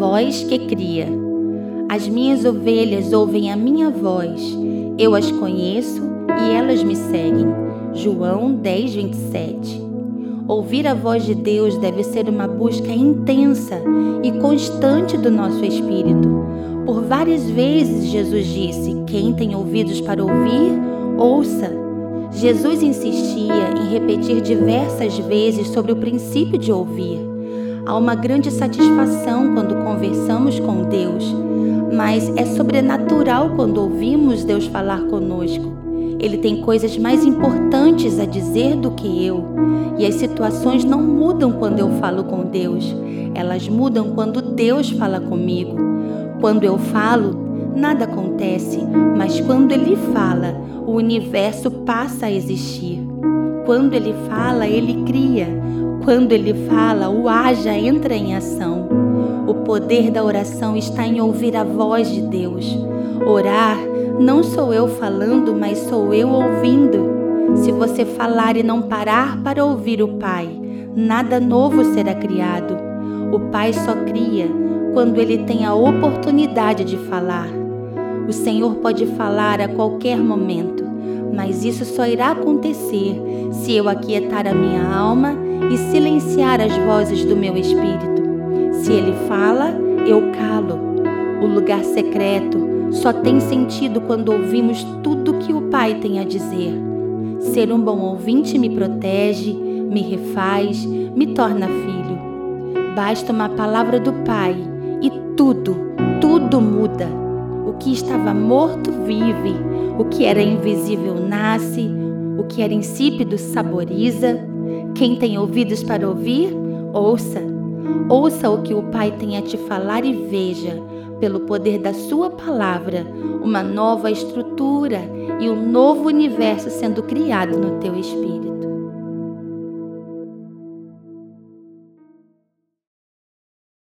voz que cria. As minhas ovelhas ouvem a minha voz, eu as conheço e elas me seguem. João 10, 27. Ouvir a voz de Deus deve ser uma busca intensa e constante do nosso espírito. Por várias vezes Jesus disse: Quem tem ouvidos para ouvir, ouça. Jesus insistia em repetir diversas vezes sobre o princípio de ouvir. Há uma grande satisfação quando conversamos com Deus, mas é sobrenatural quando ouvimos Deus falar conosco. Ele tem coisas mais importantes a dizer do que eu. E as situações não mudam quando eu falo com Deus, elas mudam quando Deus fala comigo. Quando eu falo, nada acontece, mas quando Ele fala, o universo passa a existir. Quando Ele fala, Ele cria. Quando Ele fala, o haja entra em ação. O poder da oração está em ouvir a voz de Deus. Orar não sou eu falando, mas sou eu ouvindo. Se você falar e não parar para ouvir o Pai, nada novo será criado. O Pai só cria quando ele tem a oportunidade de falar. O Senhor pode falar a qualquer momento, mas isso só irá acontecer se eu aquietar a minha alma e silenciar as vozes do meu espírito. Se ele fala, eu calo. O lugar secreto só tem sentido quando ouvimos tudo que o Pai tem a dizer. Ser um bom ouvinte me protege, me refaz, me torna filho. Basta uma palavra do Pai e tudo, tudo muda. O que estava morto vive, o que era invisível nasce, o que era insípido saboriza. Quem tem ouvidos para ouvir, ouça. Ouça o que o Pai tem a te falar e veja pelo poder da Sua palavra, uma nova estrutura e um novo universo sendo criado no teu espírito.